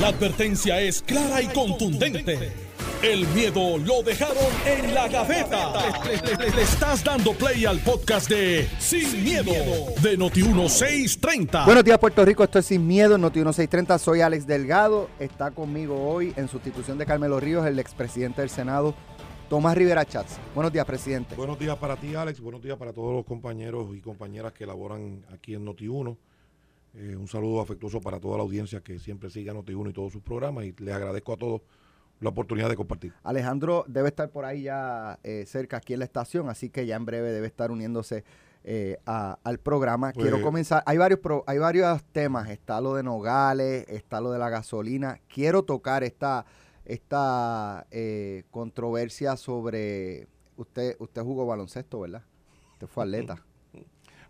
La advertencia es clara y contundente. El miedo lo dejaron en la gaveta. Le, le estás dando play al podcast de Sin, miedo, de Noti1630. Buenos días, Puerto Rico. Esto es Sin Miedo, Noti1630. Soy Alex Delgado. Está conmigo hoy, en sustitución de Carmelo Ríos, el expresidente del Senado, Tomás Rivera Chats. Buenos días, presidente. Buenos días para ti, Alex. Buenos días para todos los compañeros y compañeras que laboran aquí en Noti1. Eh, un saludo afectuoso para toda la audiencia que siempre sigue a Noti1 y todos sus programas. Y les agradezco a todos la oportunidad de compartir. Alejandro debe estar por ahí ya eh, cerca aquí en la estación, así que ya en breve debe estar uniéndose eh, a- al programa. Pues- Quiero comenzar. Hay varios, pro- hay varios temas. Está lo de Nogales, está lo de la gasolina. Quiero tocar esta, esta eh, controversia sobre. Usted, usted jugó baloncesto, ¿verdad? Usted fue atleta.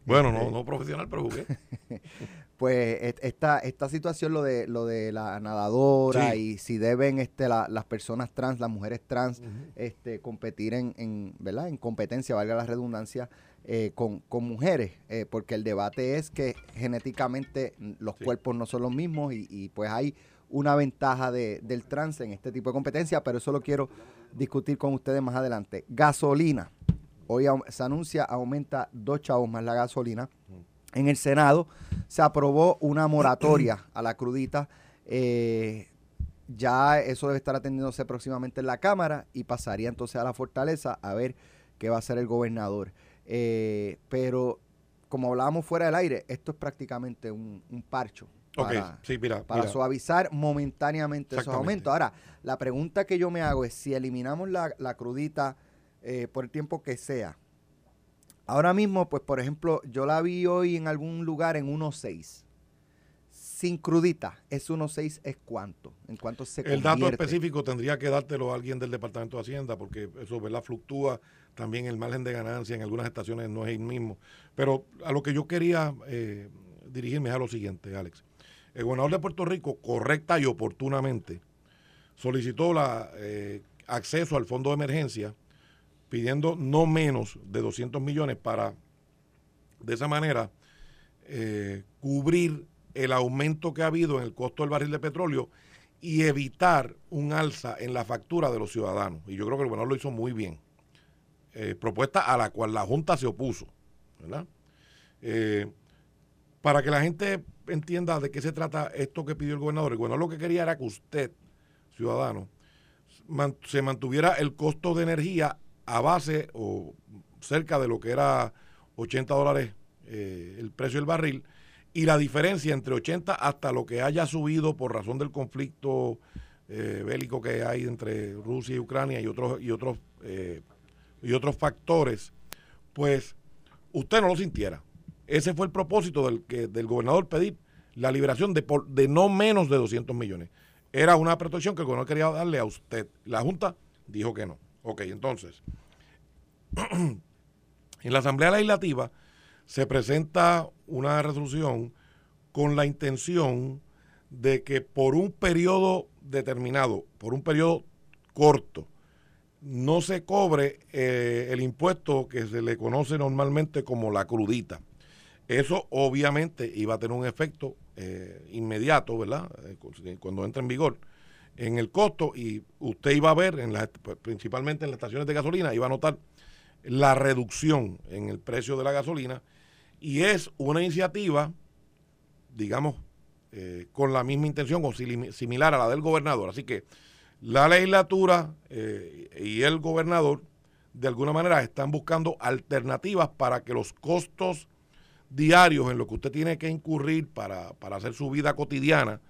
Bueno, no, no profesional, pero jugué. Pues esta, esta situación, lo de, lo de la nadadora Sí. y si deben este, la- las personas trans, las mujeres trans, este, competir en, en, ¿verdad? en competencia, valga la redundancia, eh, con, con mujeres, eh, porque el debate es que genéticamente mm, los Sí. cuerpos no son los mismos y, y, pues hay una ventaja de- del trans en este tipo de competencia, pero eso lo quiero discutir con ustedes más adelante. Gasolina. Hoy se anuncia, aumenta dos chavos más la gasolina. En el Senado se aprobó una moratoria a la crudita. eh, ya eso debe estar atendiéndose próximamente en la Cámara y pasaría entonces a la fortaleza a ver qué va a hacer el gobernador. Eh, pero como hablábamos fuera del aire, esto es prácticamente un, un parcho para, sí, mira. para mira. suavizar momentáneamente esos aumentos. Ahora, la pregunta que yo me hago es si eliminamos la, la crudita eh, por el tiempo que sea. Ahora mismo, pues por ejemplo, yo la vi hoy en algún lugar en 1.6. Sin crudita, es 1.6 es cuánto, en cuánto se El dato específico tendría que dártelo a alguien del Departamento de Hacienda, porque eso, ¿verdad? Fluctúa también el margen de ganancia en algunas estaciones, no es el mismo. Pero a lo que yo quería eh, dirigirme es a lo siguiente, Alex. El gobernador de Puerto Rico, correcta y oportunamente, solicitó la eh, acceso al fondo de emergencia pidiendo no menos de 200 millones para, de esa manera, eh, cubrir el aumento que ha habido en el costo del barril de petróleo y evitar un alza en la factura de los ciudadanos. Y yo creo que el gobernador lo hizo muy bien. Eh, propuesta a la cual la Junta se opuso. ¿verdad? Eh, para que la gente entienda de qué se trata esto que pidió el gobernador, el gobernador lo que quería era que usted, ciudadano, se mantuviera el costo de energía a base o cerca de lo que era 80 dólares eh, el precio del barril y la diferencia entre 80 hasta lo que haya subido por razón del conflicto eh, bélico que hay entre Rusia y Ucrania y otros y otros eh, y otros factores, pues usted no lo sintiera. Ese fue el propósito del que del gobernador pedir la liberación de por, de no menos de 200 millones. Era una protección que el gobernador quería darle a usted. La Junta dijo que no. Ok, entonces, en la Asamblea Legislativa se presenta una resolución con la intención de que por un periodo determinado, por un periodo corto, no se cobre eh, el impuesto que se le conoce normalmente como la crudita. Eso obviamente iba a tener un efecto eh, inmediato, ¿verdad? Eh, cu- Cuando entra en vigor en el costo y usted iba a ver, en las, pues, principalmente en las estaciones de gasolina, iba a notar la reducción en el precio de la gasolina y es una iniciativa, digamos, eh, con la misma intención o simi- similar a la del gobernador. Así que la legislatura eh, y el gobernador de alguna manera están buscando alternativas para que los costos diarios en lo que usted tiene que incurrir para, para hacer su vida cotidiana,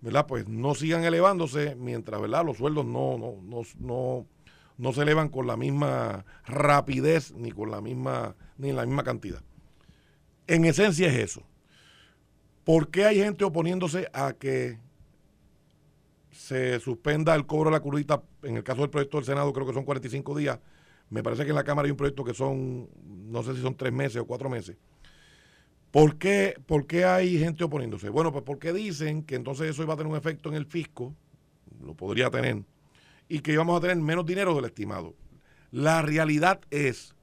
¿verdad? Pues no sigan elevándose mientras, ¿verdad? Los sueldos no, no, no, no, no se elevan con la misma rapidez ni con la misma, ni en la misma cantidad. En esencia es eso. ¿Por qué hay gente oponiéndose a que se suspenda el cobro de la curita? En el caso del proyecto del Senado creo que son 45 días. Me parece que en la Cámara hay un proyecto que son, no sé si son tres meses o cuatro meses. ¿Por qué, ¿Por qué hay gente oponiéndose? Bueno, pues porque dicen que entonces eso iba a tener un efecto en el fisco, lo podría tener, y que íbamos a tener menos dinero del estimado. La realidad es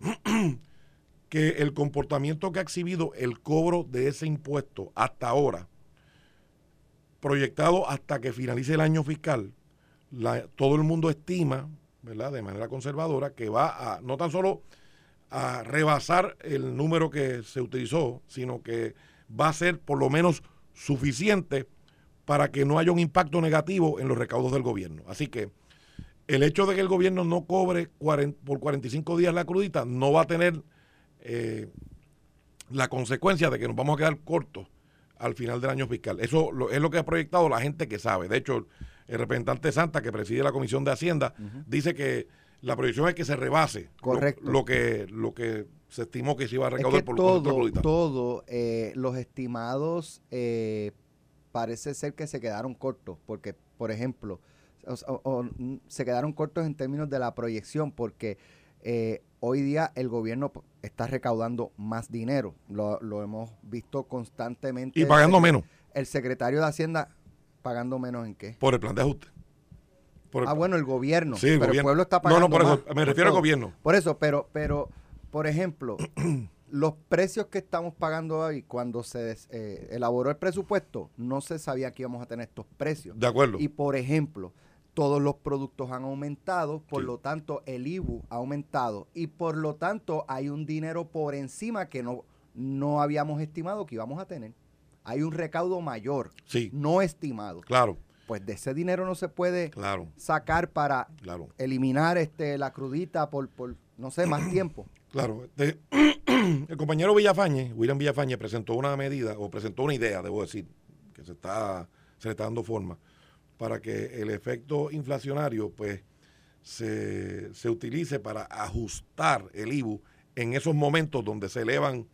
que el comportamiento que ha exhibido el cobro de ese impuesto hasta ahora proyectado hasta que finalice el año fiscal, todo el mundo estima, ¿verdad? De manera conservadora, que va a no tan solo a rebasar el número que se utilizó, sino que va a ser por lo menos suficiente para que no haya un impacto negativo en los recaudos del gobierno. Así que el hecho de que el gobierno no cobre por 45 días la crudita no va a tener eh, la consecuencia de que nos vamos a quedar cortos al final del año fiscal. Eso es lo que ha proyectado la gente que sabe. De hecho, el representante Santa, que preside la Comisión de Hacienda, dice que la proyección es que se rebase Lo, que lo que se estimó que se iba a recaudar por todo, todo eh, los estimados eh, parece ser que se quedaron cortos, porque, por ejemplo, se quedaron cortos en términos de la proyección, porque eh, hoy día el gobierno está recaudando más dinero. Lo, lo hemos visto constantemente. Y pagando menos. El secretario de Hacienda pagando menos en qué? Por el plan de ajuste. Ah, bueno, el gobierno. Sí, el pero el pueblo está pagando. No, no, por eso, me refiero al gobierno. Por eso, pero, pero, por ejemplo, los precios que estamos pagando hoy, cuando se eh, elaboró el presupuesto, no se sabía que íbamos a tener estos precios. De acuerdo. Y por ejemplo, todos los productos han aumentado, por lo tanto el IBU ha aumentado y por lo tanto hay un dinero por encima que no, no habíamos estimado que íbamos a tener. Hay un recaudo mayor, no estimado. Claro. Pues de ese dinero no se puede sacar para eliminar este la crudita por, por no sé, más tiempo. Claro. El compañero Villafañe, William Villafañe, presentó una medida, o presentó una idea, debo decir, que se está, se le está dando forma para que el efecto inflacionario pues se, utilice para ajustar el IBU en esos momentos donde se elevan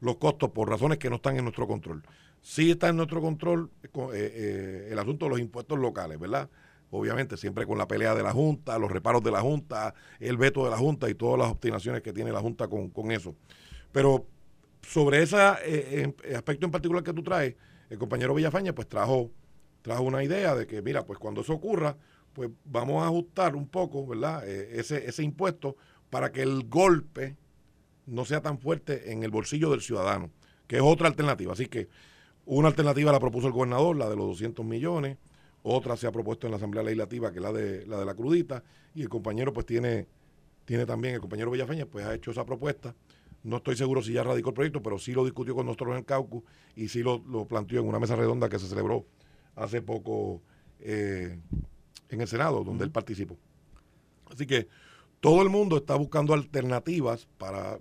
los costos por razones que no están en nuestro control. Sí está en nuestro control eh, eh, el asunto de los impuestos locales, ¿verdad? Obviamente, siempre con la pelea de la Junta, los reparos de la Junta, el veto de la Junta y todas las obstinaciones que tiene la Junta con, eso. Pero sobre ese eh, aspecto en particular que tú traes, el compañero Villafaña pues trajo trajo una idea de que, mira, pues cuando eso ocurra, pues vamos a ajustar un poco, ¿verdad? Eh, ese, ese impuesto para que el golpe no sea tan fuerte en el bolsillo del ciudadano, que es otra alternativa. Así que una alternativa la propuso el gobernador, la de los 200 millones, otra se ha propuesto en la Asamblea Legislativa, que es la de la, de la crudita, y el compañero pues tiene, tiene también, el compañero Villafeña, pues ha hecho esa propuesta. No estoy seguro si ya radicó el proyecto, pero sí lo discutió con nosotros en el Caucus y sí lo, lo planteó en una mesa redonda que se celebró hace poco eh, en el Senado, donde él participó. Así que todo el mundo está buscando alternativas para,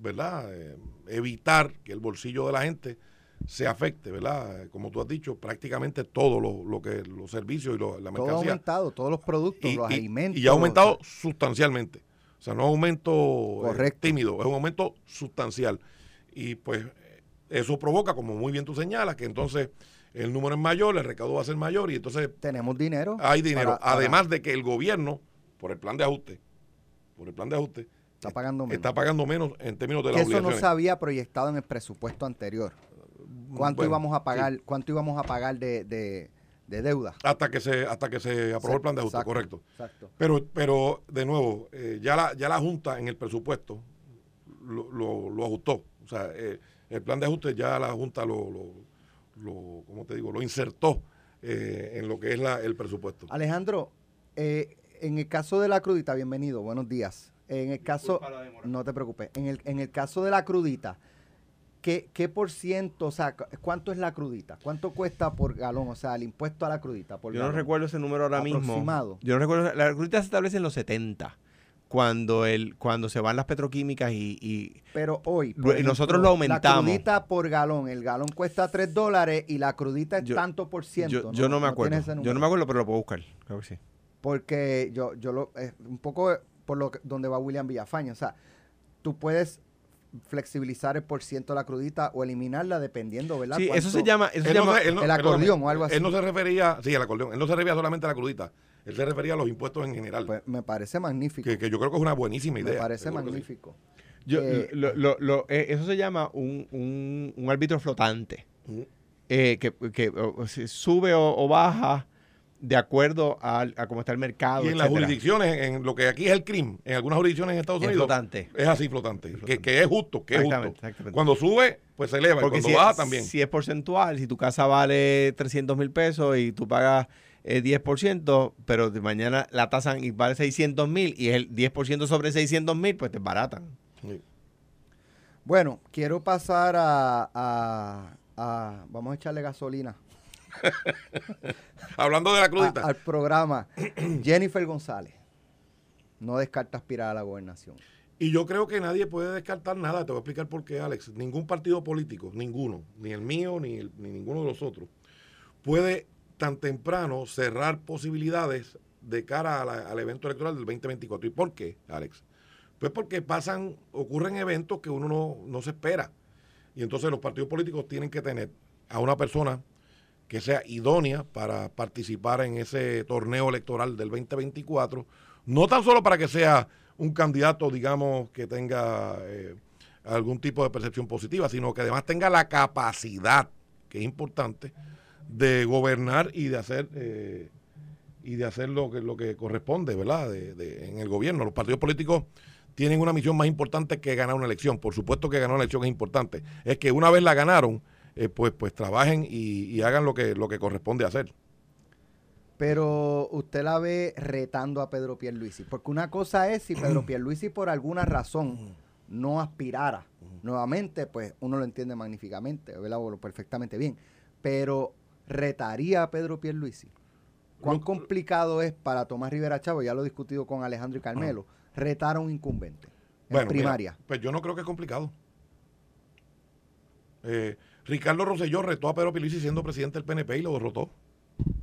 ¿verdad?, eh, evitar que el bolsillo de la gente se afecte, ¿verdad? Como tú has dicho, prácticamente todo lo, que los servicios y la mercancía. Todo ha aumentado, todos los productos, los alimentos. Y ha aumentado sustancialmente. O sea, no es un aumento eh, tímido, es un aumento sustancial. Y pues eso provoca, como muy bien tú señalas, que entonces el número es mayor, el recaudo va a ser mayor y entonces... Tenemos dinero. Hay dinero. Además de que el gobierno, por el plan de ajuste, por el plan de ajuste, está pagando menos. Está pagando menos en términos de la Eso no se había proyectado en el presupuesto anterior. ¿Cuánto íbamos a pagar, cuánto íbamos a pagar de, deuda? Hasta que se, hasta que se aprobó el plan de ajuste, correcto. Pero, pero de nuevo, eh, ya la, ya la Junta en el presupuesto lo, ajustó. O sea, eh, el plan de ajuste ya la Junta lo lo, como te digo, lo insertó eh, en lo que es la, el presupuesto. Alejandro, eh, en el caso de la crudita, bienvenido, buenos días. En el caso, no te preocupes, en el, en el caso de la crudita, ¿qué, ¿qué por ciento, o sea, cuánto es la crudita? ¿Cuánto cuesta por galón, o sea, el impuesto a la crudita? Por Yo no recuerdo ese número ahora mismo. Yo no recuerdo, la crudita se establece en los 70 cuando el cuando se van las petroquímicas y, pero hoy y nosotros lo aumentamos. la crudita por galón el galón cuesta 3 dólares y la crudita es tanto por ciento yo no, me acuerdo. yo no me acuerdo pero lo puedo buscar creo que sí. Porque yo yo lo un poco por lo que, donde va William Villafaña o sea tú puedes flexibilizar el por ciento de la crudita o eliminarla dependiendo, ¿verdad? Sí, eso se llama, eso se llama el acordeón o algo así. Él no se refería, sí, el acordeón, él no se refería solamente a la crudita. Él se refería a los impuestos en general. Pues me parece magnífico. Que, yo creo que es una buenísima idea. Me parece magnífico. Yo, eh, lo, eh, eso se llama un, un, un árbitro flotante. Eh, que, que sube o, baja de acuerdo a, cómo está el mercado. Y en las jurisdicciones, en lo que aquí es el crimen, en algunas jurisdicciones en Estados Unidos. Flotante. Es así flotante. Que, es justo, que es justo. Cuando sube, pues se eleva. Porque y cuando baja también. Si es porcentual, si tu casa vale 300 mil pesos y tú pagas el 10%, pero de mañana la tasan y vale 600 mil y es el 10% sobre 600 mil, pues te baratan. Bueno, quiero pasar a, Vamos a echarle gasolina Hablando de la crudita. al programa. Jennifer González no descarta aspirar a la gobernación. Y yo creo que nadie puede descartar nada. Te voy a explicar por qué, Alex. Ningún partido político, ninguno, ni el mío, ni, ni ninguno de los otros, puede tan temprano cerrar posibilidades de cara al evento electoral del 2024. ¿Y por qué, Alex? Pues porque pasan, ocurren eventos que uno no, no se espera. Y entonces los partidos políticos tienen que tener a una persona que sea idónea para participar en ese torneo electoral del 2024, no tan solo para que sea un candidato, digamos, que tenga eh, algún tipo de percepción positiva, sino que además tenga la capacidad, que es importante, de gobernar y de hacer eh, y de hacer lo que, lo que corresponde, ¿verdad? De, en el gobierno. Los partidos políticos tienen una misión más importante que ganar una elección. Por supuesto que ganar una elección es importante. Es que una vez la ganaron, eh, pues, pues trabajen y, hagan lo que, lo que corresponde hacer. Pero usted la ve retando a Pedro Pierluisi, porque una cosa es si Pedro Pierluisi por alguna razón no aspirara nuevamente, pues uno lo entiende magníficamente, lo perfectamente bien, pero retaría a Pedro Pierluisi. ¿Cuán complicado es para Tomás Rivera Chávez, ya lo he discutido con Alejandro y Carmelo, retar a un incumbente en primaria? pues yo no creo que es complicado. Eh, Ricardo Rosselló retó a Pedro Pierluisi siendo presidente del PNP y lo derrotó.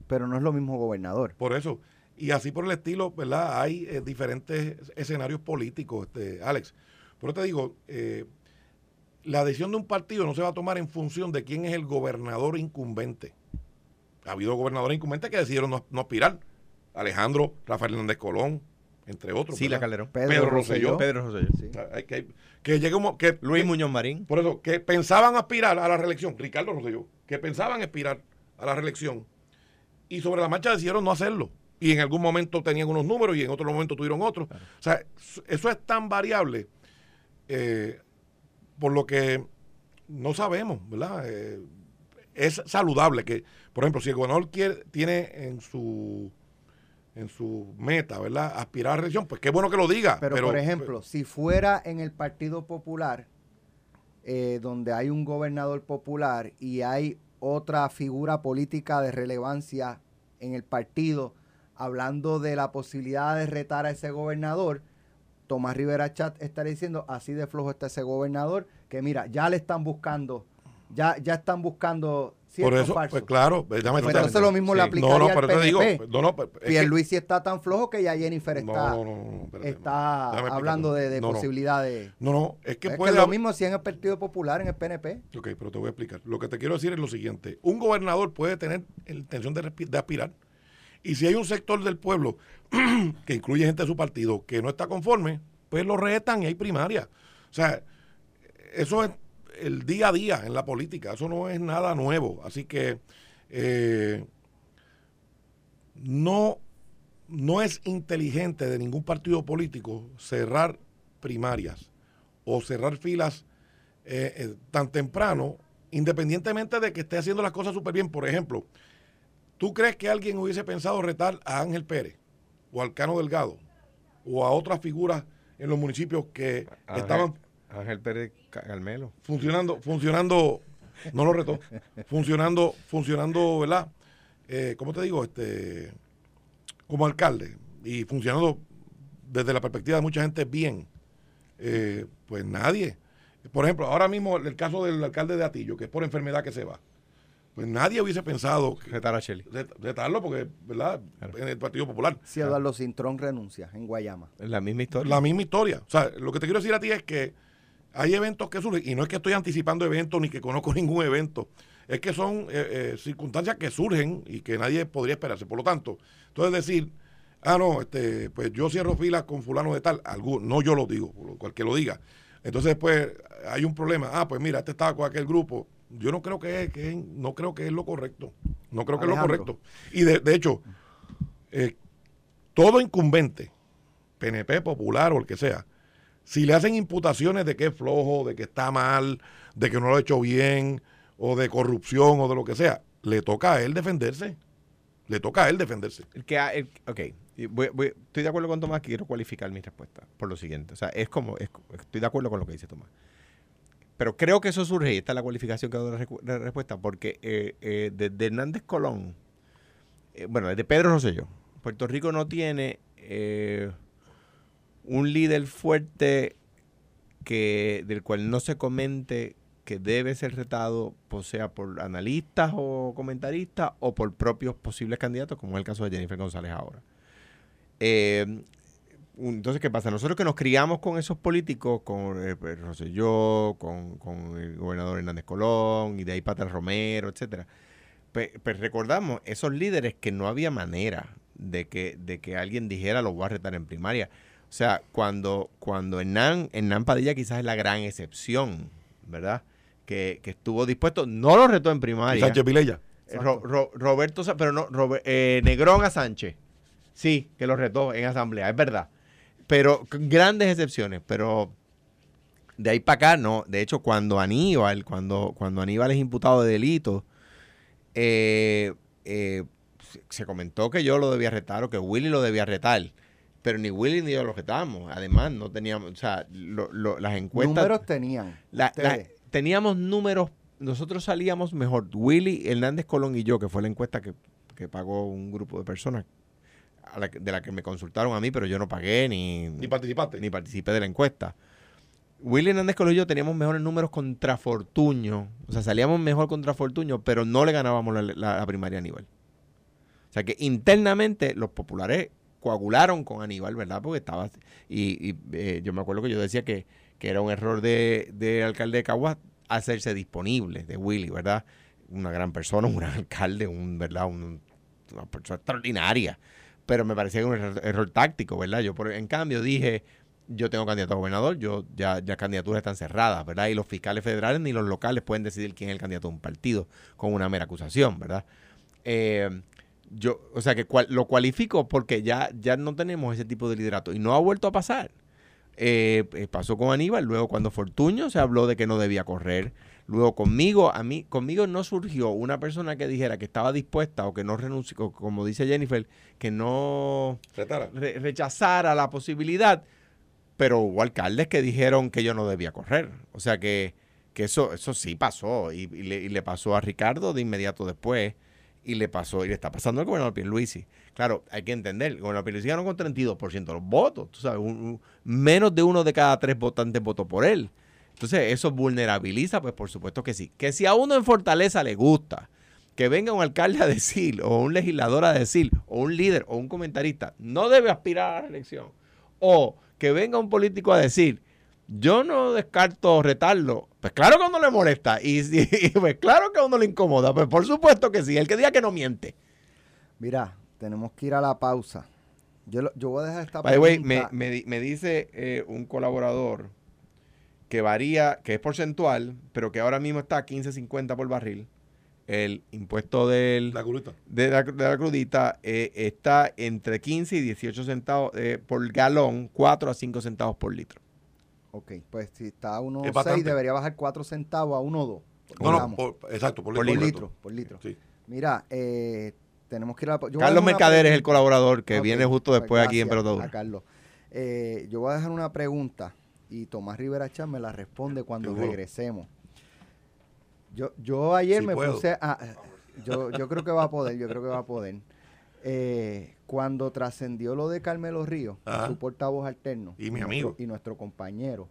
Pero no es lo mismo gobernador. Por eso. Y así por el estilo, ¿verdad? Hay eh, diferentes escenarios políticos, este, Alex. Pero te digo, eh, la decisión de un partido no se va a tomar en función de quién es el gobernador incumbente. Ha habido gobernadores incumbentes que decidieron no, aspirar. Alejandro, Rafael Hernández Colón, entre otros. Sí, la Calderón. Pedro, Pedro Rosselló. Pedro Rosselló, sí. que, que llegue que Luis Muñoz Marín. Por eso, que pensaban aspirar a la reelección, Ricardo Rosselló, que pensaban aspirar a la reelección y sobre la marcha decidieron no hacerlo. Y en algún momento tenían unos números y en otro momento tuvieron otros. O sea, eso es tan variable eh, por lo que no sabemos, ¿verdad? Eh, es saludable que, por ejemplo, si el gobernador quiere, tiene en su en su meta, ¿verdad? Aspirar a la reelección, pues qué bueno que lo diga. Pero, por ejemplo, si fuera en el Partido Popular, eh, donde hay un gobernador popular y hay otra figura política de relevancia en el partido, hablando de la posibilidad de retar a ese gobernador, Tomás Rivera Chat estaría diciendo, así de flojo está ese gobernador, que mira, ya le están buscando, ya, ya están buscando por eso, pues claro, déjame Pero eso lo mismo le aplicaría no, no, pero al PNP. Te digo, no, no, Pierluisi está tan flojo que ya Jennifer está, está hablando de, de posibilidades. No, no, es que es puede... Que lo mismo si en el Partido Popular, en el PNP. Ok, pero te voy a explicar. Lo que te quiero decir es lo siguiente. Un gobernador puede tener intención de, de aspirar y si hay un sector del pueblo que incluye gente de su partido que no está conforme, pues lo retan y hay primaria. O sea, eso es el día a día en la política. Eso no es nada nuevo. Así que eh, no, no es inteligente de ningún partido político cerrar primarias o cerrar filas eh, eh, tan temprano, independientemente de que esté haciendo las cosas súper bien. Por ejemplo, ¿tú crees que alguien hubiese pensado retar a Ángel Pérez o al Cano Delgado o a otras figuras en los municipios que estaban Ángel Pérez Carmelo. Funcionando, funcionando, no lo reto, funcionando, funcionando, ¿verdad? Eh, ¿Cómo te digo? Este, como alcalde y funcionando desde la perspectiva de mucha gente bien. Eh, pues nadie. Por ejemplo, ahora mismo el caso del alcalde de Atillo, que es por enfermedad que se va. Pues nadie hubiese pensado retar a Shelley. Retarlo porque, ¿verdad? En el Partido Popular. Si Eduardo Cintrón renuncia en Guayama. La misma historia. La misma historia. O sea, lo que te quiero decir a ti es que hay eventos que surgen, y no es que estoy anticipando eventos ni que conozco ningún evento, es que son eh, eh, circunstancias que surgen y que nadie podría esperarse. Por lo tanto, entonces decir, ah, no, este, pues yo cierro filas con fulano de tal, algún, no yo lo digo, cualquier lo diga. Entonces, pues hay un problema. Ah, pues mira, este estaba con aquel grupo. Yo no creo que, que no creo que es lo correcto. No creo que es lo correcto. Y de, de hecho, eh, todo incumbente, PNP, popular o el que sea, si le hacen imputaciones de que es flojo, de que está mal, de que no lo ha hecho bien, o de corrupción, o de lo que sea, le toca a él defenderse. Le toca a él defenderse. El que, el- ok, voy- estoy de acuerdo con Tomás, quiero cualificar mi respuesta por lo siguiente. O sea, es como, es- estoy de acuerdo con lo que dice Tomás. Pero creo que eso surge, y esta es la cualificación que hago de la, respuesta, porque eh, eh, desde Hernández Colón, eh, bueno, desde Pedro Rosselló, Puerto Rico no tiene eh, un líder fuerte que del cual no se comente que debe ser retado, pues sea por analistas o comentaristas o por propios posibles candidatos, como es el caso de Jennifer González ahora. Eh, entonces, ¿qué pasa? Nosotros que nos criamos con esos políticos, con eh, pues, Rosselló, con, con el gobernador Hernández Colón, y de ahí Pata Romero, etcétera, pues recordamos esos líderes que no había manera de que, de que alguien dijera lo voy a retar en primaria. O sea, cuando, cuando Hernán, Hernán Padilla quizás es la gran excepción, ¿verdad? Que, que estuvo dispuesto, no lo retó en primaria. Sánchez Vilella. Eh, Ro- Ro- Roberto, pero no, Robe- eh, Negrón a Sánchez. Sí, que lo retó en asamblea, es verdad. Pero grandes excepciones, pero de ahí para acá no. De hecho, cuando Aníbal, cuando, cuando Aníbal es imputado de delito, eh, eh, se comentó que yo lo debía retar o que Willy lo debía retar. Pero ni Willy ni yo lo retamos. Además, no teníamos, o sea, lo- lo- las encuestas... Números tenían. La- ustedes. la- teníamos números, nosotros salíamos mejor. Willy, Hernández Colón y yo, que fue la encuesta que, que pagó un grupo de personas a la que- de la que me consultaron a mí, pero yo no pagué ni, Ni participaste. ni participé de la encuesta. Willy Hernández Colón y yo teníamos mejores números contra Fortuño. O sea, salíamos mejor contra Fortuño, pero no le ganábamos la, la- la primaria a Aníbal. O sea que internamente los populares coagularon con Aníbal, ¿verdad? Porque estaba. Y, y, eh, yo me acuerdo que yo decía que, que era un error de, de alcalde de Caguas hacerse disponible de Willy, ¿verdad? Una gran persona, un gran alcalde, un, ¿verdad? Un- una persona extraordinaria. Pero me parecía un error, error táctico, ¿verdad? Yo, por, en cambio, dije. Yo tengo candidato a gobernador, yo ya, ya candidaturas están cerradas, ¿verdad? Y los fiscales federales ni los locales pueden decidir quién es el candidato de un partido con una mera acusación, ¿verdad? Eh, yo, o sea que cual- lo cualifico porque ya, ya no tenemos ese tipo de liderato. Y no ha vuelto a pasar. Eh, eh, pasó con Aníbal, luego cuando Fortuño se habló de que no debía correr, luego conmigo, a mí, conmigo no surgió una persona que dijera que estaba dispuesta o que no renunció, como dice Jennifer, que no re- rechazara la posibilidad, pero hubo alcaldes que dijeron que yo no debía correr. O sea que, que eso, eso sí pasó. Y, y le, y le pasó a Ricardo de inmediato después y le pasó y le está pasando al gobernador Pierluisi. Claro, hay que entender, el gobernador Pierluisi ganó con 32% de los votos, tú sabes, menos de uno de cada tres votantes votó por él. Entonces, eso vulnerabiliza, pues por supuesto que sí. Que si a uno en Fortaleza le gusta que venga un alcalde a decir, o un legislador a decir, o un líder, o un comentarista, no debe aspirar a la elección. O que venga un político a decir, yo no descarto retarlo. Pues claro que a uno le molesta. Y, y, pues claro que a uno le incomoda. Pues por supuesto que sí. El que diga que no miente. Mira, tenemos que ir a la pausa. Yo, lo- yo voy a dejar esta By way, me, dice eh, un colaborador que varía, que es porcentual, pero que ahora mismo está a 15.50 por barril. El impuesto del, La de, la, de la crudita eh, está entre 15 y 18 centavos eh, por galón, 4 a 5 centavos por litro. Ok, pues si está a 1.6 bastante. debería bajar 4 centavos a 1.2. No, no, por- exacto, por, Por por litro. litro, por litro. Sí. Mira, eh, tenemos que ir a yo Carlos Mercader es el colaborador que viene justo pues después aquí en gracias Pelotadura. a Carlos. Eh, yo voy a dejar una pregunta y Tomás Rivera Chan me la responde cuando Seguro. regresemos. Yo, yo ayer Sí me puedo. puse a... Yo, yo creo que va a poder, yo creo que va a poder. Eh, cuando trascendió lo de Carmelo Ajá. su portavoz alterno, Y mi nuestro- amigo. y nuestro compañero,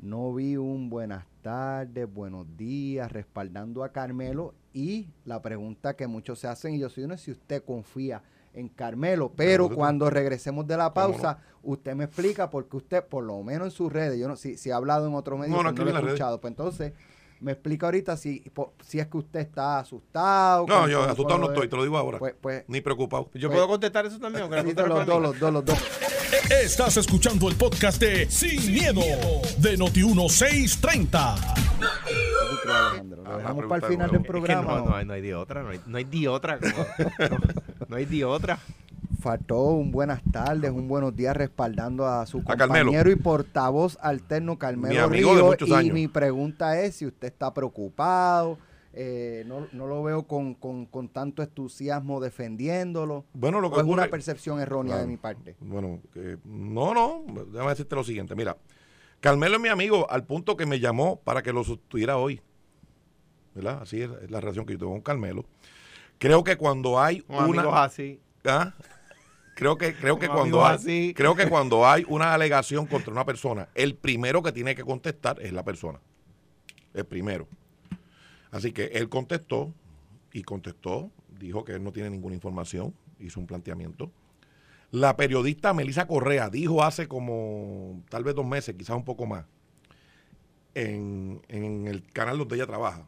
no vi un buenas tardes, buenos días, respaldando a Carmelo y la pregunta que muchos se hacen, y yo soy uno, es si usted confía en Carmelo, pero Claro. cuando regresemos de la pausa, usted me explica porque usted, por lo menos en sus redes, yo no, si, si ha hablado en otro medio, No, no, lo he redes. escuchado, pues entonces me explica ahorita si, po- si es que usted está asustado. No, yo asustado no estoy, te lo digo ahora. Pues, pues, Ni preocupado. Yo Pues- puedo contestar eso también. aunque sí, no los dos, los dos, los dos. Estás escuchando el podcast de Sin, miedo, de Noti1630. ¿Qué tú crees, Alejandro? ¿Lo Ah, dejamos una para el final de del nuevo. Es que programa? no, no, hay- no hay de otra, no hay, no hay de otra. como- no, no hay de otra. Faltó un buenas tardes, un buenos días respaldando a su A Carmelo. compañero y portavoz alterno Carmelo Mi amigo de Ríos. muchos y años. mi pregunta es si usted está preocupado, eh, no, no lo veo con, con- con tanto entusiasmo defendiéndolo. Bueno, lo ¿O que es una percepción errónea de mi parte? Bueno, que- no, no, déjame decirte lo siguiente. Mira, Carmelo es mi amigo al punto que me llamó para que lo sustituyera hoy. ¿Verdad? Así es, es la relación que yo tengo con Carmelo. Creo que cuando hay Con una... amigos así. ¿Ah? Creo que, creo que cuando hay, así. creo que cuando hay una alegación contra una persona, el primero que tiene que contestar es la persona. El primero. Así que él contestó y contestó, dijo que él no tiene ninguna información, hizo un planteamiento. La periodista Melissa Correa dijo hace como tal vez dos meses, quizás un poco más, en, en el canal donde ella trabaja,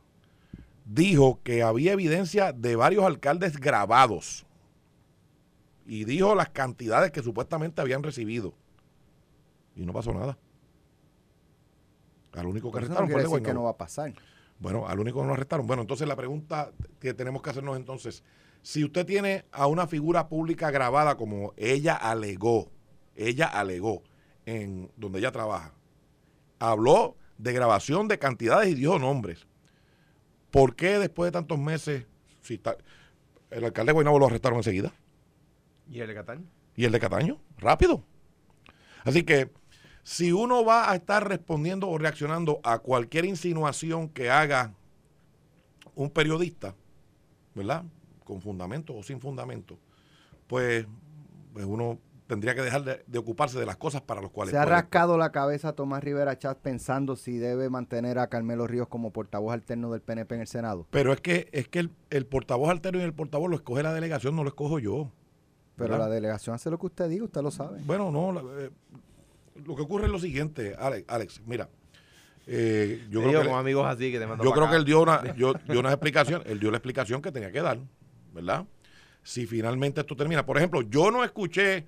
dijo que había evidencia de varios alcaldes grabados y dijo las cantidades que supuestamente habían recibido. Y no pasó nada. Al único que Eso no arrestaron fue decir que no va a pasar. Bueno, al único que nos arrestaron. Bueno, entonces la pregunta que tenemos que hacernos entonces, si usted tiene a una figura pública grabada como ella alegó, ella alegó en donde ella trabaja, habló de grabación de cantidades y dijo nombres. ¿Por qué después de tantos meses, si está, el alcalde de Guaynabo lo arrestaron enseguida? ¿Y el de Cataño? y el de Cataño, rápido. Así que si uno va a estar respondiendo o reaccionando a cualquier insinuación que haga un periodista, ¿verdad? Con fundamento o sin fundamento, pues, pues uno tendría que dejar de, de ocuparse de las cosas para las cuales Se ha rascado la cabeza Tomás Rivera Chat pensando si debe mantener a Carmelo Ríos como portavoz alterno del PNP en el Senado. Pero es que es que el, el portavoz alterno y el portavoz lo escoge la delegación, no lo escojo yo. Pero ¿verdad? la delegación hace lo que usted diga, usted lo sabe. Bueno, no, la- eh, lo que ocurre es lo siguiente, Alex, Alex mira, eh, yo creo digo que... con amigos así que te mando Yo creo acá. que él dio una, yo- dio una explicación, él dio la explicación que tenía que dar, ¿verdad? Si finalmente esto termina. Por ejemplo, yo no escuché,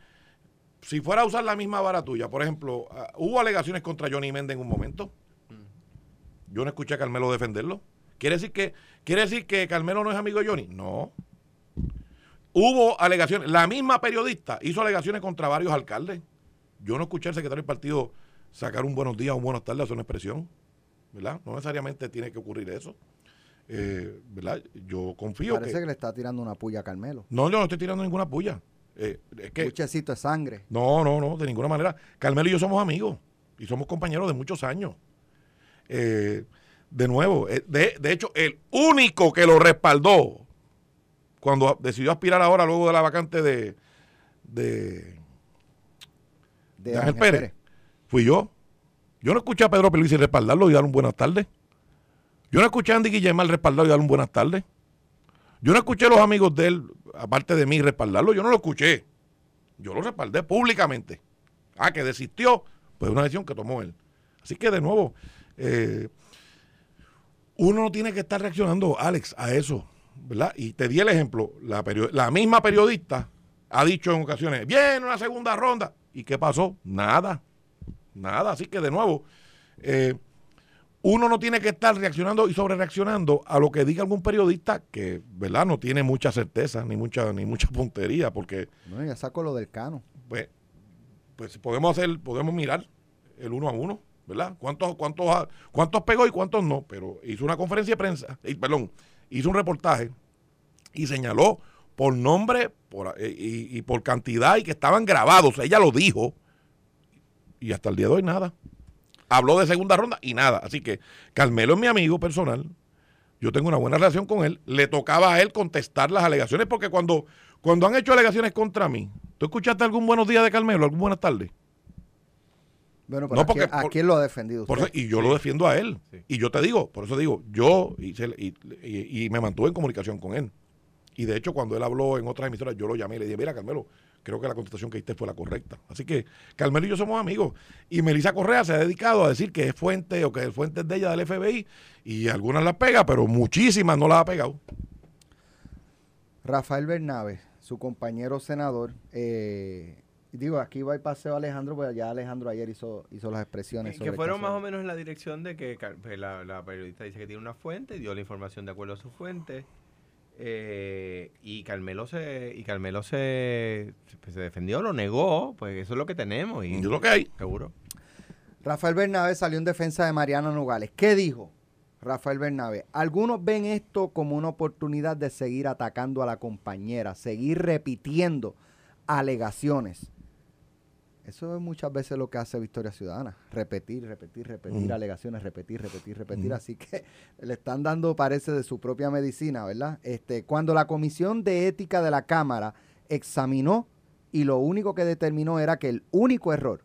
si fuera a usar la misma vara tuya, por ejemplo, ah, hubo alegaciones contra Johnny Méndez en un momento. Yo no escuché a Carmelo defenderlo. ¿Quiere decir que, quiere decir que Carmelo no es amigo de Johnny? No. Hubo alegaciones. La misma periodista hizo alegaciones contra varios alcaldes. Yo no escuché al secretario del partido sacar un buenos días o un buenas tardes, hacer una expresión. ¿Verdad? No necesariamente tiene que ocurrir eso. Eh, ¿Verdad? Yo confío Parece que... que le está tirando una puya a Carmelo. No, yo no estoy tirando ninguna puya. Eh, es que... Puchecito de sangre. No, no, no, de ninguna manera. Carmelo y yo somos amigos y somos compañeros de muchos años. Eh, de nuevo, eh, de, de hecho, el único que lo respaldó cuando decidió aspirar ahora luego de la vacante de, de, De, de Ángel Pérez, fui yo. Yo no escuché a Pedro Pelici respaldarlo y darle un buenas tardes. Yo no escuché a Andy Guillermo respaldarlo y darle un buenas tardes. Yo no escuché a los amigos de él, aparte de mí, respaldarlo. Yo no lo escuché. Yo lo respaldé públicamente. Ah, que desistió, pues una decisión que tomó él. Así que de nuevo, eh, uno no tiene que estar reaccionando, Alex, a eso, ¿verdad? Y te di el ejemplo, la, la misma periodista ha dicho en ocasiones, viene una segunda ronda. ¿Y qué pasó? Nada, nada. Así que de nuevo, eh, uno no tiene que estar reaccionando y sobre reaccionando a lo que diga algún periodista que, ¿verdad? No tiene mucha certeza ni mucha, ni mucha puntería, porque No, ya saco lo del cano. pues, pues podemos hacer, podemos mirar el uno a uno, ¿verdad? ¿Cuántos, cuántos, cuántos pegó y cuántos no? Pero hizo una conferencia de prensa, y, perdón, hizo un reportaje y señaló por nombre eh, y, y por cantidad y que estaban grabados. Ella lo dijo y hasta el día de hoy nada. Habló de segunda ronda y nada. Así que Carmelo es mi amigo personal. Yo tengo una buena relación con él. Le tocaba a él contestar las alegaciones porque cuando, cuando han hecho alegaciones contra mí, ¿tú escuchaste algún buenos días de Carmelo, algún buenas tardes? Bueno, No, pero ¿a, porque- quién, a quién lo ha defendido Por usted? eso- y yo lo defiendo a él. Sí. Y yo te digo, por eso digo, yo hice, y, y- y me mantuve en comunicación con él. Y de hecho, cuando él habló en otras emisoras, yo lo llamé y le dije, mira, Carmelo, creo que la contestación que diste fue la correcta. Así que Carmelo y yo somos amigos. Y Melissa Correa se ha dedicado a decir que es fuente o que es fuente de ella del FBI. Y algunas las pega, pero muchísimas no las ha pegado. Rafael Bernabe, su compañero senador, eh, digo, aquí va el paseo Alejandro, pues ya Alejandro ayer hizo, hizo las expresiones. Que sobre el fueron más o menos en la dirección de que pues, la, la periodista dice que tiene una fuente, dio la información de acuerdo a su fuente. Eh, y Carmelo se y Carmelo se, pues, se defendió, lo negó, pues eso es lo que tenemos y Es lo que hay. seguro. Rafael Bernabé salió en defensa de Mariana Nogales. ¿Qué dijo Rafael Bernabé? Algunos ven esto como una oportunidad de seguir atacando a la compañera, seguir repitiendo alegaciones. Eso es muchas veces lo que hace Victoria Ciudadana. Repetir, repetir, repetir alegaciones, repetir, repetir, repetir. Así que le están dando, parece, de su propia medicina, ¿verdad? Este, cuando la Comisión de Ética de la Cámara examinó y lo único que determinó era que el único error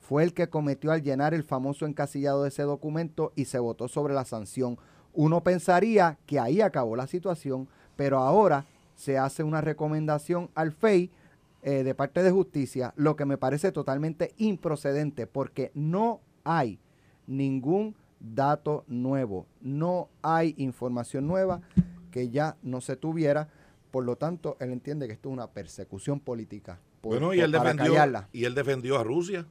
fue el que cometió al llenar el famoso encasillado de ese documento y se votó sobre la sanción. Uno pensaría que ahí acabó la situación, pero ahora se hace una recomendación al FEI eh, de parte de justicia, lo que me parece totalmente improcedente, porque no hay ningún dato nuevo, no hay información nueva que ya no se tuviera. Por lo tanto, él entiende que esto es una persecución política. por- Bueno, y él para defendió, callarla. y él defendió a Rusia.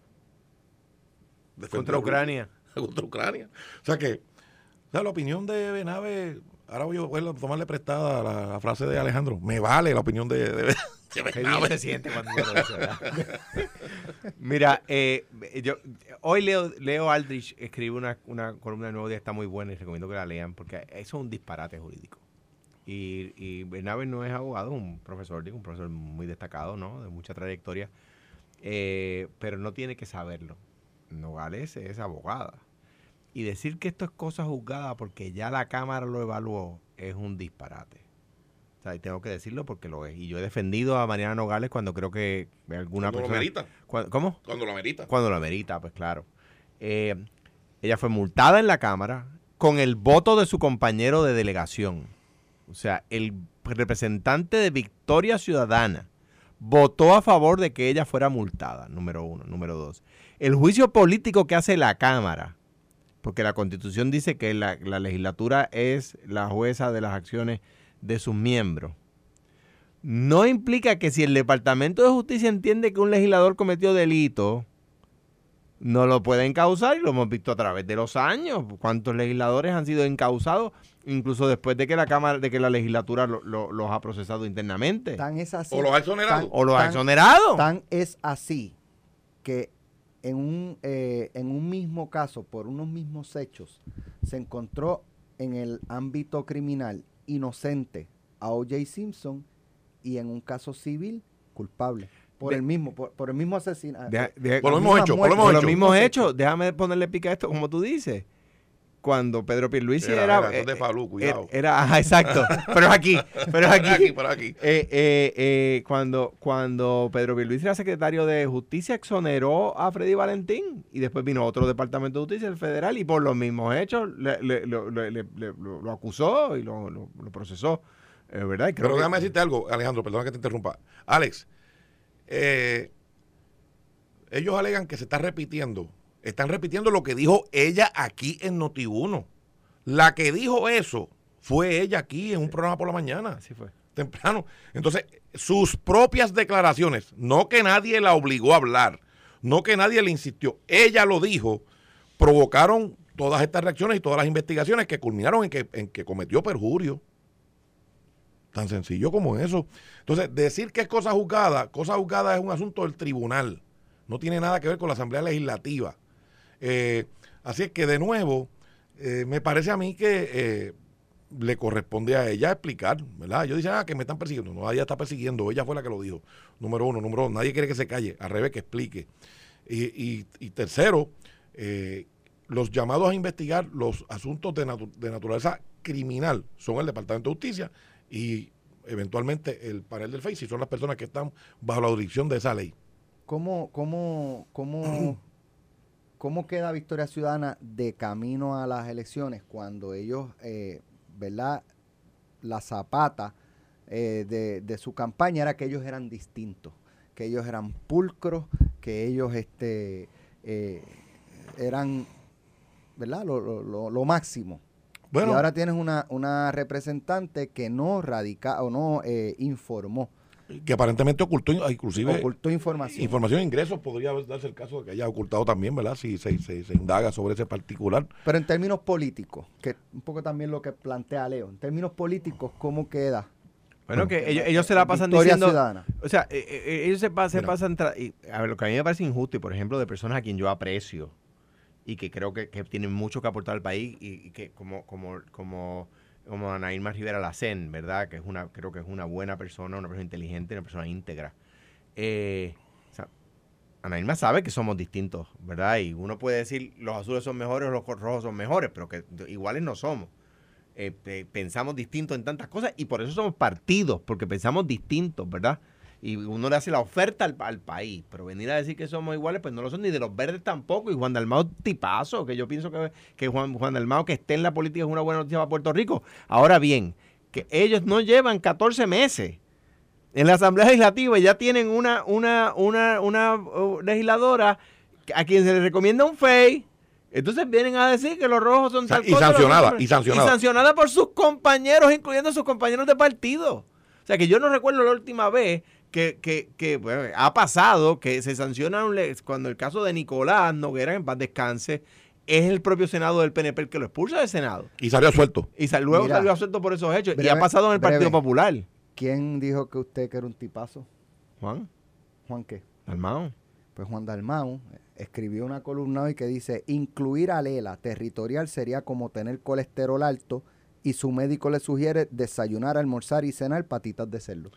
Defendió Contra Rusia. Ucrania. contra Ucrania. O sea que, o sea, la opinión de Benave, ahora voy a tomarle prestada la, la frase de Alejandro. Me vale la opinión de, de, de Qué bien se siente cuando. Mira, eh, yo, hoy Leo, Leo Aldrich escribe una, una columna de Nuevo Día, está muy buena y recomiendo que la lean porque eso es un disparate jurídico. Y, y Bernabe no es abogado, es un profesor, digo, un profesor muy destacado, ¿no? De mucha trayectoria, eh, pero no tiene que saberlo. Nogales es abogada. Y decir que esto es cosa juzgada porque ya la Cámara lo evaluó es un disparate. O sea, y tengo que decirlo porque lo es. Y yo he defendido a Mariana Nogales cuando creo que alguna Cuando lo persona... amerita. Cuando- ¿Cómo? Cuando lo amerita. Cuando lo amerita, pues claro. Eh, ella fue multada en la Cámara con el voto de su compañero de delegación. O sea, el representante de Victoria Ciudadana votó a favor de que ella fuera multada, número uno. Número dos, el juicio político que hace la Cámara, porque la Constitución dice que la, la legislatura es la jueza de las acciones de sus miembros. No implica que si el Departamento de Justicia entiende que un legislador cometió delito, no lo puede encauzar y lo hemos visto a través de los años. ¿Cuántos legisladores han sido encausados incluso después de que la Cámara, de que la legislatura lo- lo- los ha procesado internamente? Tan es así. O los ha exonerado. tan- o los ha tan- exonerado. Tan es así que en un, eh, en un mismo caso, por unos mismos hechos, se encontró en el ámbito criminal inocente a O.J. Simpson y en un caso civil culpable. Por De- el mismo, por, por el mismo asesinato. Por lo las mismo mismas hecho, por lo muertes. mismo por los hecho. mismos hechos, déjame ponerle pica a esto, como tú dices. Cuando Pedro Pierluisi Era, era... era, de eh, Falú, eh, cuidado. Era, ajá, exacto. Pero es aquí, pero es aquí. Aquí. Eh, eh, eh, cuando, cuando Pedro Pierluisi era secretario de Justicia, exoneró a Freddy Valentín y después vino otro departamento de justicia, el federal, y por los mismos hechos le- le- lo, le- le- le- lo- lo acusó y lo, lo- lo procesó. ¿Verdad? Creo Pero que- déjame decirte algo, Alejandro, perdona que te interrumpa. Alex, ellos alegan que se está repitiendo. Están repitiendo lo que dijo ella aquí en Noti1. La que dijo eso fue ella aquí en un programa por la mañana, Así fue. temprano. Entonces, sus propias declaraciones, no que nadie la obligó a hablar, no que nadie le insistió, ella lo dijo, provocaron todas estas reacciones y todas las investigaciones que culminaron en que, en que cometió perjurio. Tan sencillo como eso. Entonces, decir que es cosa juzgada, cosa juzgada es un asunto del tribunal. No tiene nada que ver con la Asamblea Legislativa. Eh, así es que, de nuevo, eh, me parece a mí que eh, le corresponde a ella explicar, ¿verdad? Yo dice, ah, que me están persiguiendo. No, ella está persiguiendo. Ella fue la que lo dijo. Número uno. Número dos, nadie quiere que se calle. Al revés, que explique. Y, y- y tercero, los llamados a investigar los asuntos de, natu- de naturaleza criminal son el Departamento de Justicia y eventualmente el panel del FEI, si son las personas que están bajo la jurisdicción de esa ley. ¿Cómo, cómo, cómo, cómo queda Victoria Ciudadana de camino a las elecciones cuando ellos, eh, ¿verdad? La zapata eh, de, de su campaña era que ellos eran distintos, que ellos eran pulcros, que ellos este, eh, eran, ¿verdad? Lo, lo- máximo. Bueno, y ahora tienes una, una representante que no radica o no informó, que aparentemente ocultó inclusive ocultó información. información de ingresos, podría darse el caso de que haya ocultado también, ¿verdad? Si se, se- se indaga sobre ese particular. Pero en términos políticos, que un poco también lo que plantea Leo, en términos políticos, ¿cómo queda Bueno, que ellos, ellos se la pasan Victoria diciendo... Ciudadana. O sea, eh, eh, ellos se, pa- se pasan... tra- y, a ver, lo que a mí me parece injusto, y por ejemplo, de personas a quien yo aprecio y que creo que, que tienen mucho que aportar al país y, y que como como como como Ana Irma Rivera Lacen, ¿verdad? Que es una creo que es una buena persona, una persona inteligente, una persona íntegra. Eh, o sea, Ana Irma sabe que somos distintos, ¿verdad? Y uno puede decir los azules son mejores o los rojos son mejores, pero que iguales no somos. Pe- pensamos distintos en tantas cosas y por eso somos partidos, porque pensamos distintos, ¿verdad? Y uno le hace la oferta al, al país, pero venir a decir que somos iguales, pues no lo son ni de los verdes tampoco. Y Juan Dalmao, tipazo, que yo pienso que, que Juan, Juan Dalmao que esté en la política es una buena noticia para Puerto Rico. Ahora bien, que ellos no llevan 14 meses en la Asamblea Legislativa y ya tienen una, una, una, una uh, legisladora a quien se le recomienda un FEI. Entonces vienen a decir que los rojos son tal y cosa, sancionada, y sancionada. Y sancionada por sus compañeros, incluyendo sus compañeros de partido. O sea que yo no recuerdo la última vez que, que, que, bueno, ha pasado que se sanciona un le- cuando el caso de Nicolás Noguera, en paz descanse, es el propio Senado del PNP el que lo expulsa del Senado. Y salió suelto. Y sal- luego Mira, salió absuelto por esos hechos. y ha pasado en el Partido. Popular. ¿Quién dijo que usted que era un tipazo? Juan, Juan qué? Dalmao. Pues Juan Dalmau eh, escribió una columna hoy que dice, incluir a Lela territorial sería como tener colesterol alto y su médico le sugiere desayunar, almorzar y cenar patitas de cerdo.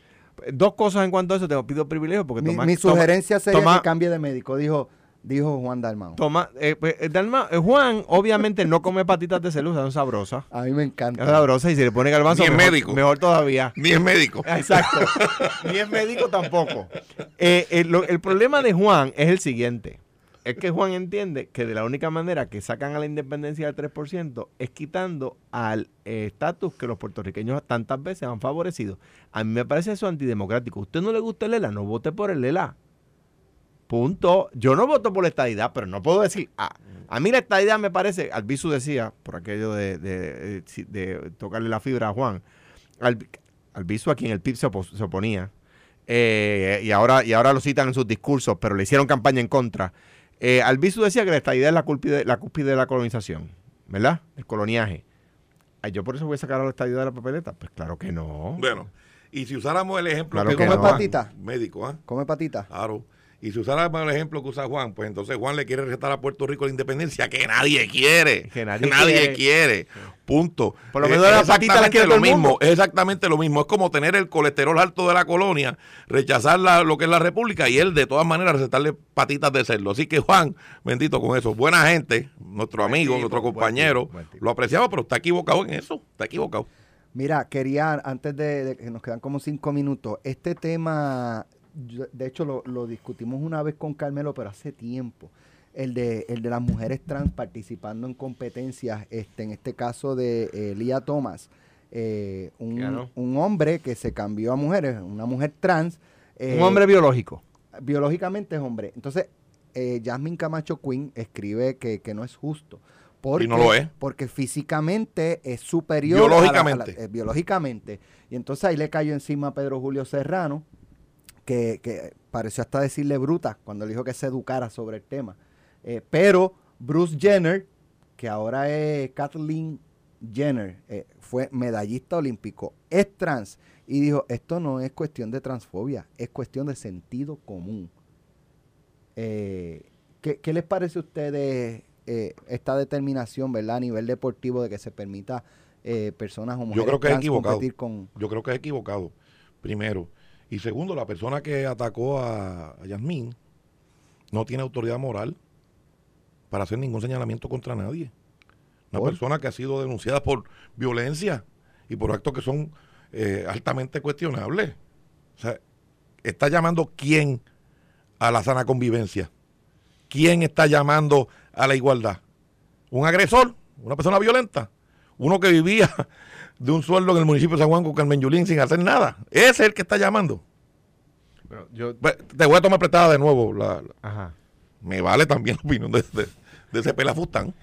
Dos cosas en cuanto a eso, te pido privilegio porque Mi, Tomás- mi Tomás- sugerencia sería Tomás- que cambie de médico, dijo, dijo Juan Dalmau. Tomás, eh, pues, eh, Dalmao- eh, Juan obviamente no come patitas de celulosa, son sabrosas. A mí me Es encanta. sabrosa y si le pone garbanzo, Ni es mejor, médico. mejor todavía. Ni es médico. Exacto. Ni es médico tampoco. Eh, eh, lo- el problema de Juan es el siguiente. Es que Juan entiende que de la única manera que sacan a la independencia del 3% es quitando al eh, estatus que los puertorriqueños tantas veces han favorecido. A mí me parece eso antidemocrático. ¿Usted no le gusta el ELA? No vote por el ELA. Punto. Yo no voto por la estadidad, pero no puedo decir, ah, a mí la estadidad me parece, Albizu decía, por aquello de, de tocarle la fibra a Juan, Al- a quien el PIB se oponía, eh, y, ahora, y ahora lo citan en sus discursos, pero le hicieron campaña en contra. Eh, Albizu decía que la estadidad es la cúspide, la cúspide de la colonización, ¿verdad? El coloniaje. Ay, ¿Yo por eso voy a sacar a la estadidad de la papeleta? Pues claro que no. Bueno, y si usáramos el ejemplo Claro que que ¿Come no. usa patita? Médico, ¿ah? ¿Come patita? Claro. Y si usáramos el ejemplo que usa Juan, pues entonces Juan le quiere retar a Puerto Rico la independencia que nadie quiere. Que nadie quiere. quiere. Punto. Por lo menos es las patitas las exactamente quiere lo todo el mismo. mundo. Es exactamente lo mismo. Es como tener el colesterol alto de la colonia, rechazar la- lo que es la república y él de todas maneras recetarle patitas de cerdo. Así que Juan, bendito con eso. Buena gente, nuestro Buen amigo, tipo, nuestro buen compañero. tipo, buen tipo. Lo apreciaba, pero está equivocado en eso. Está equivocado. Mira, quería, antes de, de que nos quedan como cinco minutos, este tema, de hecho lo, lo discutimos una vez con Carmelo, pero hace tiempo, el de, el de las mujeres trans participando en competencias, este, en este caso de eh, Lía Thomas, eh, un, un hombre que se cambió a mujeres, una mujer trans. eh, Un hombre biológico. biológicamente es hombre. Entonces, eh, Jasmine Camacho Quinn escribe que, que no es justo. Porque, no lo es. Porque físicamente es superior. a la- a la- Biológicamente. eh, biológicamente. Y entonces ahí le cayó encima a Pedro Julio Serrano, que, que pareció hasta decirle bruta cuando le dijo que se educara sobre el tema. Eh, pero Bruce Jenner, que ahora es Kathleen Jenner, eh, fue medallista olímpico, es trans y dijo, esto no es cuestión de transfobia, es cuestión de sentido común. Eh, ¿qué, qué les parece a ustedes esta determinación, verdad, a nivel deportivo de que se permita eh, personas o mujeres creo que es trans equivocado. competir con... Yo creo que es equivocado, primero. Y segundo, la persona que atacó a, a Yasmín no tiene autoridad moral para hacer ningún señalamiento contra nadie. Una ¿Por? persona que ha sido denunciada por violencia y por actos que son eh, altamente cuestionables. O sea, ¿está llamando quién a la sana convivencia? ¿Quién está llamando a la igualdad? ¿Un agresor? ¿Una persona violenta? Uno que vivía de un sueldo en el municipio de San Juan con Carmen Yulín sin hacer nada. Ese es el que está llamando. yo, Pues, Te voy a tomar prestada de nuevo. la- la- ajá. me vale también la opinión de, de- de ese pelafustán.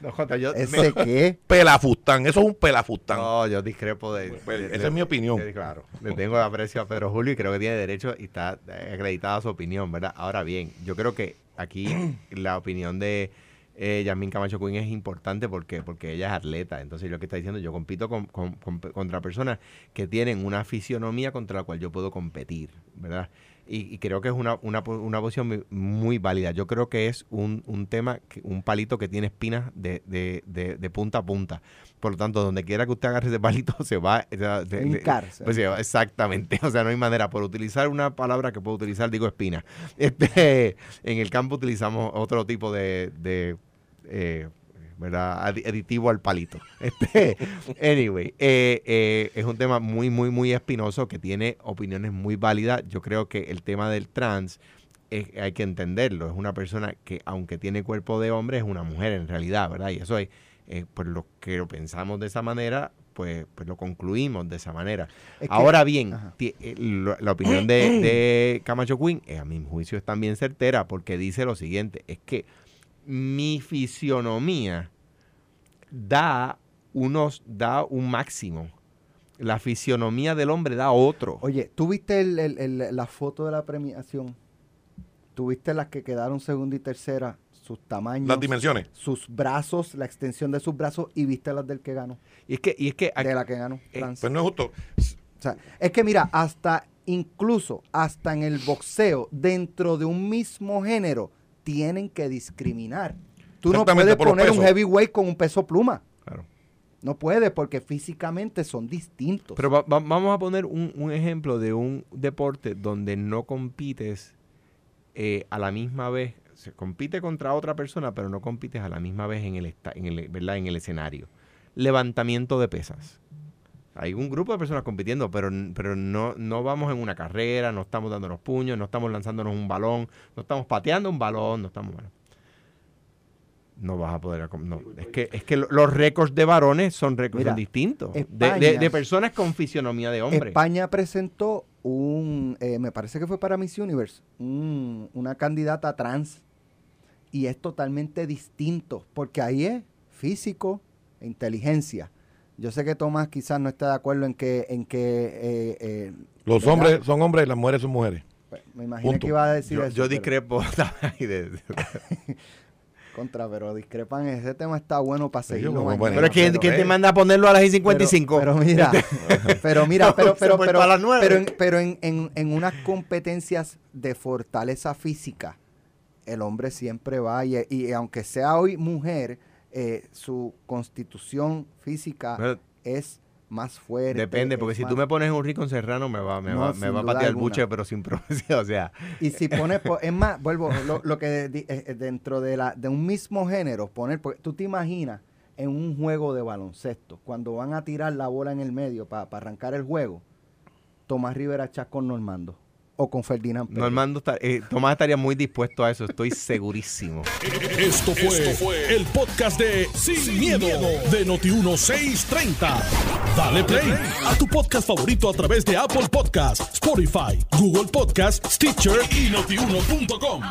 No, Jota, yo, ¿Ese qué? Pelafustán, eso es un pelafustán. No, yo discrepo de. Pues, de- esa de- es mi opinión. de- claro. Le tengo aprecio a Pedro Julio y creo que tiene derecho y está acreditada su opinión, ¿verdad? Ahora bien, yo creo que aquí la opinión de eh, Yasmin Camacho Quinn es importante porque, porque ella es atleta. Entonces, lo que está diciendo, yo compito con, con- con- contra personas que tienen una fisionomía contra la cual yo puedo competir, ¿verdad? Y, y creo que es una, una, una posición muy, válida. Yo creo que es un, un tema, un palito que tiene espinas de, de, de, de punta a punta. Por lo tanto, donde quiera que usted agarre ese palito, se va Hincarse. pues exactamente. O sea, no hay manera. Por utilizar una palabra que puedo utilizar, digo espina. Este, en el campo utilizamos otro tipo de, eh, ¿verdad? Adi- Aditivo al palito. Este, anyway, eh, eh, es un tema muy, muy, muy espinoso que tiene opiniones muy válidas. Yo creo que el tema del trans es- hay que entenderlo. Es una persona que, aunque tiene cuerpo de hombre, es una mujer en realidad, ¿verdad? Y eso es, eh, pues lo que lo pensamos de esa manera, pues, pues lo concluimos de esa manera. Es que- Ahora bien, la opinión de, de Camacho Quinn, a mi juicio, es también certera porque dice lo siguiente, es que mi fisionomía da unos, da un máximo. La fisionomía del hombre da otro. Oye, ¿tú viste el- el- el- la foto de la premiación? ¿Tú viste las que quedaron segunda y tercera? Sus tamaños, Las dimensiones. sus brazos, la extensión de sus brazos y viste las del que ganó, Y es que, y es que de la que ganó. eh. Pues no es justo. O sea, es que mira, hasta incluso hasta en el boxeo, dentro de un mismo género, tienen que discriminar. Tú no puedes poner un heavyweight con un peso pluma. Claro. No puedes porque físicamente son distintos. Pero va- va- vamos a poner un, un ejemplo de un deporte donde no compites eh, a la misma vez. Se compite contra otra persona, pero no compites a la misma vez en el, en el, ¿verdad? en el escenario. Levantamiento de pesas. Hay un grupo de personas compitiendo, pero, pero no, no vamos en una carrera, no estamos dándonos puños, no estamos lanzándonos un balón, no estamos pateando un balón, no estamos... bueno, no vas a poder... No. Es que, es que lo- los récords de varones son récords Mira, son distintos. De, de personas con fisionomía de hombre. España presentó un, eh, me parece que fue para Miss Universe, un- una candidata trans. Y es totalmente distinto, porque ahí es físico e inteligencia. Yo sé que Tomás quizás no está de acuerdo en que, en que eh, eh, Los ¿verdad? hombres son hombres y las mujeres son mujeres. Pues, me imaginé Punto. que iba a decir Yo, eso. yo pero- discrepo de- Contra, pero discrepan. Ese tema está bueno para a mañana, poner- Pero ¿quién, pero- quién te eh. manda a ponerlo a las 55? Pero, pero mira, pero mira, pero, pero, pero, para las nueve. pero en, pero en, en- en unas competencias de fortaleza física, el hombre siempre va y, y aunque sea hoy mujer, eh, su constitución física es más fuerte. Depende, porque si más- tú me pones un rincón serrano me va, me No, va, me va a patear el buche, pero sin problema. O sea, Y si pones, po- es más, vuelvo, lo, lo que eh, eh, dentro de, la, de un mismo género, poner, porque tú te imaginas en un juego de baloncesto, cuando van a tirar la bola en el medio para arrancar el juego, Tomás Rivera Chas con Normando o con Ferdinand Pérez. Normando está- eh, Tomás estaría muy dispuesto a eso, estoy segurísimo. Esto fue, el podcast de Sin, miedo, de Noti1630. Dale play a tu podcast favorito a través de Apple Podcasts, Spotify, Google Podcasts, Stitcher y notiuno.com.